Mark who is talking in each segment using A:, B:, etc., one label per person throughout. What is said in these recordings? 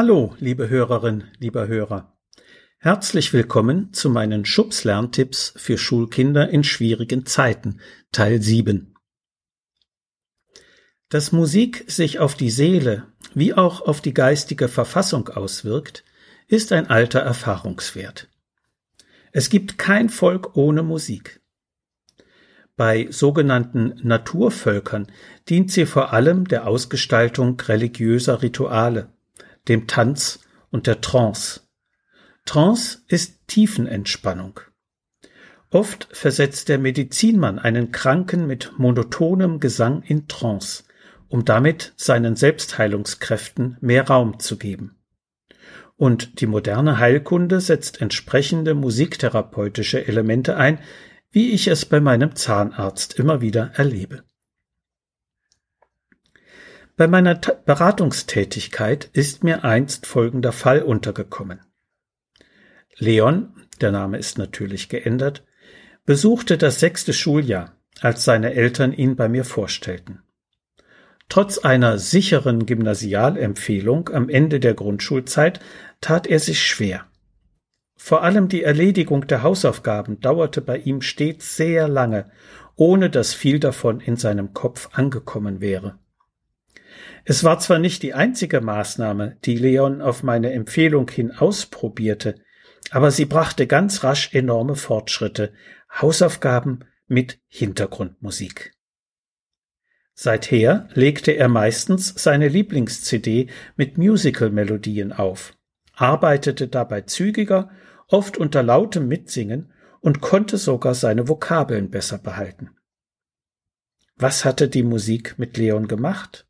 A: Hallo, liebe Hörerin, lieber Hörer. Herzlich willkommen zu meinen Schubs-Lerntipps für Schulkinder in schwierigen Zeiten, Teil 7. Dass Musik sich auf die Seele wie auch auf die geistige Verfassung auswirkt, ist ein alter Erfahrungswert. Es gibt kein Volk ohne Musik. Bei sogenannten Naturvölkern dient sie vor allem der Ausgestaltung religiöser Rituale dem Tanz und der Trance. Trance ist Tiefenentspannung. Oft versetzt der Medizinmann einen Kranken mit monotonem Gesang in Trance, um damit seinen Selbstheilungskräften mehr Raum zu geben. Und die moderne Heilkunde setzt entsprechende musiktherapeutische Elemente ein, wie ich es bei meinem Zahnarzt immer wieder erlebe. Bei meiner Beratungstätigkeit ist mir einst folgender Fall untergekommen. Leon, der Name ist natürlich geändert, besuchte das sechste Schuljahr, als seine Eltern ihn bei mir vorstellten. Trotz einer sicheren Gymnasialempfehlung am Ende der Grundschulzeit tat er sich schwer. Vor allem die Erledigung der Hausaufgaben dauerte bei ihm stets sehr lange, ohne dass viel davon in seinem Kopf angekommen wäre. Es war zwar nicht die einzige Maßnahme, die Leon auf meine Empfehlung hin ausprobierte, aber sie brachte ganz rasch enorme Fortschritte, Hausaufgaben mit Hintergrundmusik. Seither legte er meistens seine Lieblings-CD mit Musical-Melodien auf, arbeitete dabei zügiger, oft unter lautem Mitsingen und konnte sogar seine Vokabeln besser behalten. Was hatte die Musik mit Leon gemacht?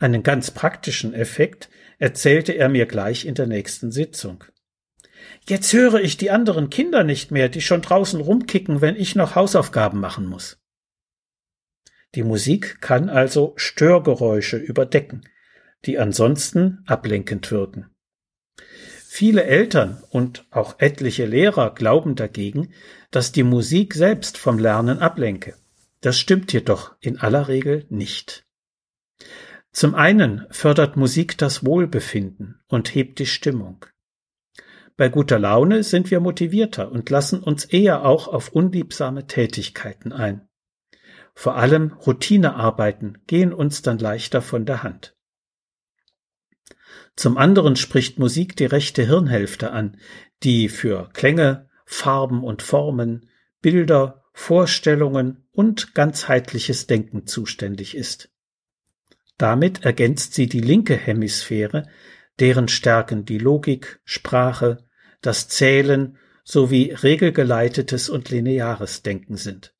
A: Einen ganz praktischen Effekt erzählte er mir gleich in der nächsten Sitzung. Jetzt höre ich die anderen Kinder nicht mehr, die schon draußen rumkicken, wenn ich noch Hausaufgaben machen muss. Die Musik kann also Störgeräusche überdecken, die ansonsten ablenkend wirken. Viele Eltern und auch etliche Lehrer glauben dagegen, dass die Musik selbst vom Lernen ablenke. Das stimmt jedoch in aller Regel nicht. Zum einen fördert Musik das Wohlbefinden und hebt die Stimmung. Bei guter Laune sind wir motivierter und lassen uns eher auch auf unliebsame Tätigkeiten ein. Vor allem Routinearbeiten gehen uns dann leichter von der Hand. Zum anderen spricht Musik die rechte Hirnhälfte an, die für Klänge, Farben und Formen, Bilder, Vorstellungen und ganzheitliches Denken zuständig ist. Damit ergänzt sie die linke Hemisphäre, deren Stärken die Logik, Sprache, das Zählen sowie regelgeleitetes und lineares Denken sind.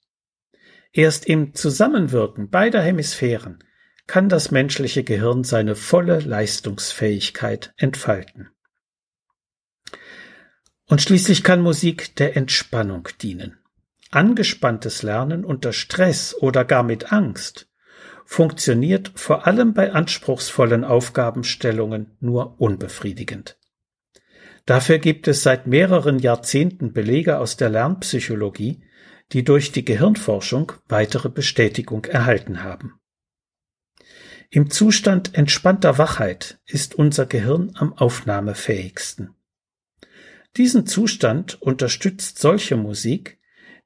A: Erst im Zusammenwirken beider Hemisphären kann das menschliche Gehirn seine volle Leistungsfähigkeit entfalten. Und schließlich kann Musik der Entspannung dienen. Angespanntes Lernen unter Stress oder gar mit Angst funktioniert vor allem bei anspruchsvollen Aufgabenstellungen nur unbefriedigend. Dafür gibt es seit mehreren Jahrzehnten Belege aus der Lernpsychologie, die durch die Gehirnforschung weitere Bestätigung erhalten haben. Im Zustand entspannter Wachheit ist unser Gehirn am aufnahmefähigsten. Diesen Zustand unterstützt solche Musik,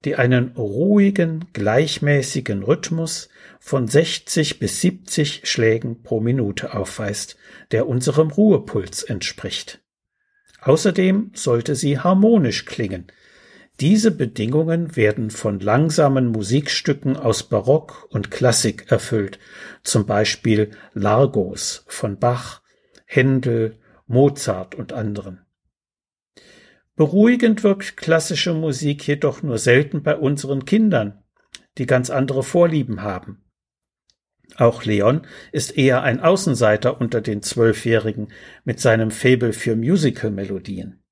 A: die einen ruhigen, gleichmäßigen Rhythmus von 60 bis 70 Schlägen pro Minute aufweist, der unserem Ruhepuls entspricht. Außerdem sollte sie harmonisch klingen. Diese Bedingungen werden von langsamen Musikstücken aus Barock und Klassik erfüllt, zum Beispiel Largos von Bach, Händel, Mozart und anderen. Beruhigend wirkt klassische Musik jedoch nur selten bei unseren Kindern, die ganz andere Vorlieben haben. Auch Leon ist eher ein Außenseiter unter den Zwölfjährigen mit seinem Faible für Musical-Melodien.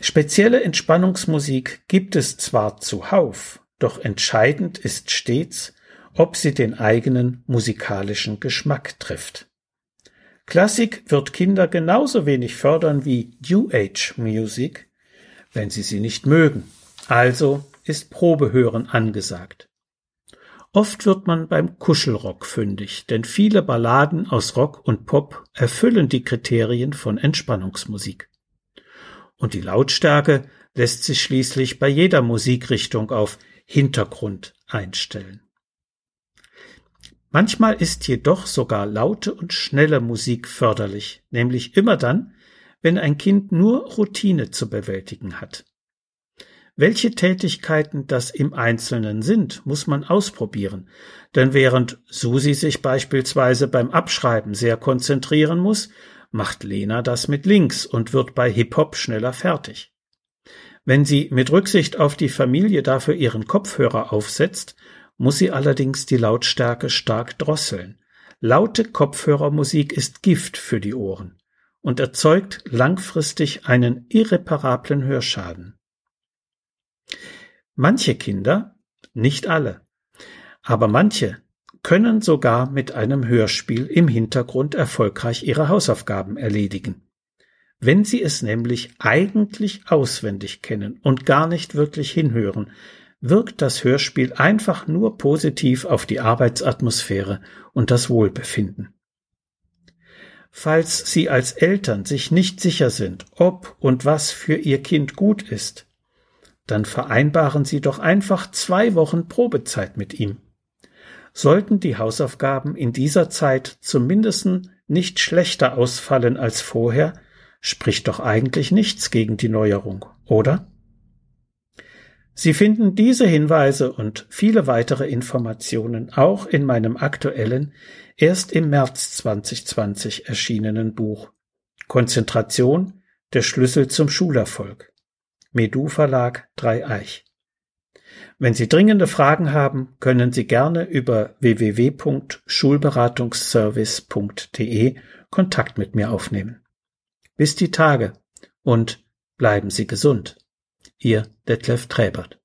A: Spezielle Entspannungsmusik gibt es zwar zuhauf, doch entscheidend ist stets, ob sie den eigenen musikalischen Geschmack trifft. Klassik wird Kinder genauso wenig fördern wie New Age Music, wenn sie sie nicht mögen. Also ist Probehören angesagt. Oft wird man beim Kuschelrock fündig, denn viele Balladen aus Rock und Pop erfüllen die Kriterien von Entspannungsmusik. Und die Lautstärke lässt sich schließlich bei jeder Musikrichtung auf Hintergrund einstellen. Manchmal ist jedoch sogar laute und schnelle Musik förderlich, nämlich immer dann, wenn ein Kind nur Routine zu bewältigen hat. Welche Tätigkeiten das im Einzelnen sind, muss man ausprobieren, denn während Susi sich beispielsweise beim Abschreiben sehr konzentrieren muss, macht Lena das mit links und wird bei Hip-Hop schneller fertig. Wenn sie mit Rücksicht auf die Familie dafür ihren Kopfhörer aufsetzt, muss sie allerdings die Lautstärke stark drosseln. Laute Kopfhörermusik ist Gift für die Ohren und erzeugt langfristig einen irreparablen Hörschaden. Manche Kinder, nicht alle, aber manche können sogar mit einem Hörspiel im Hintergrund erfolgreich ihre Hausaufgaben erledigen. Wenn sie es nämlich eigentlich auswendig kennen und gar nicht wirklich hinhören, wirkt das Hörspiel einfach nur positiv auf die Arbeitsatmosphäre und das Wohlbefinden. Falls Sie als Eltern sich nicht sicher sind, ob und was für Ihr Kind gut ist, dann vereinbaren Sie doch einfach zwei Wochen Probezeit mit ihm. Sollten die Hausaufgaben in dieser Zeit zumindest nicht schlechter ausfallen als vorher, spricht doch eigentlich nichts gegen die Neuerung, oder? Sie finden diese Hinweise und viele weitere Informationen auch in meinem aktuellen, erst im März 2020 erschienenen Buch Konzentration, der Schlüssel zum Schulerfolg. Medu Verlag Dreieich. Wenn Sie dringende Fragen haben, können Sie gerne über www.schulberatungsservice.de Kontakt mit mir aufnehmen. Bis die Tage und bleiben Sie gesund. Ihr Detlef Träbert.